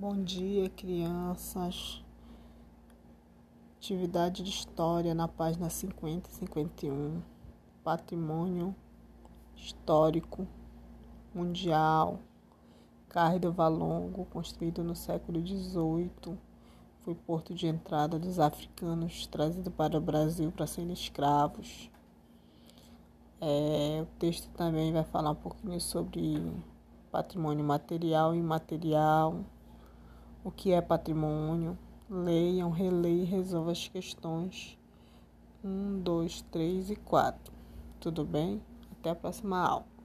Bom dia, crianças. Atividade de História na página 50 e 51. Patrimônio Histórico Mundial. Do Valongo, construído no século XVIII. Foi porto de entrada dos africanos trazido para o Brasil para serem escravos. É, o texto também vai falar um pouquinho sobre patrimônio material e imaterial, o que é patrimônio. Leiam, releiam resolvam as questões 1, 2, 3 e 4. Tudo bem? Até a próxima aula.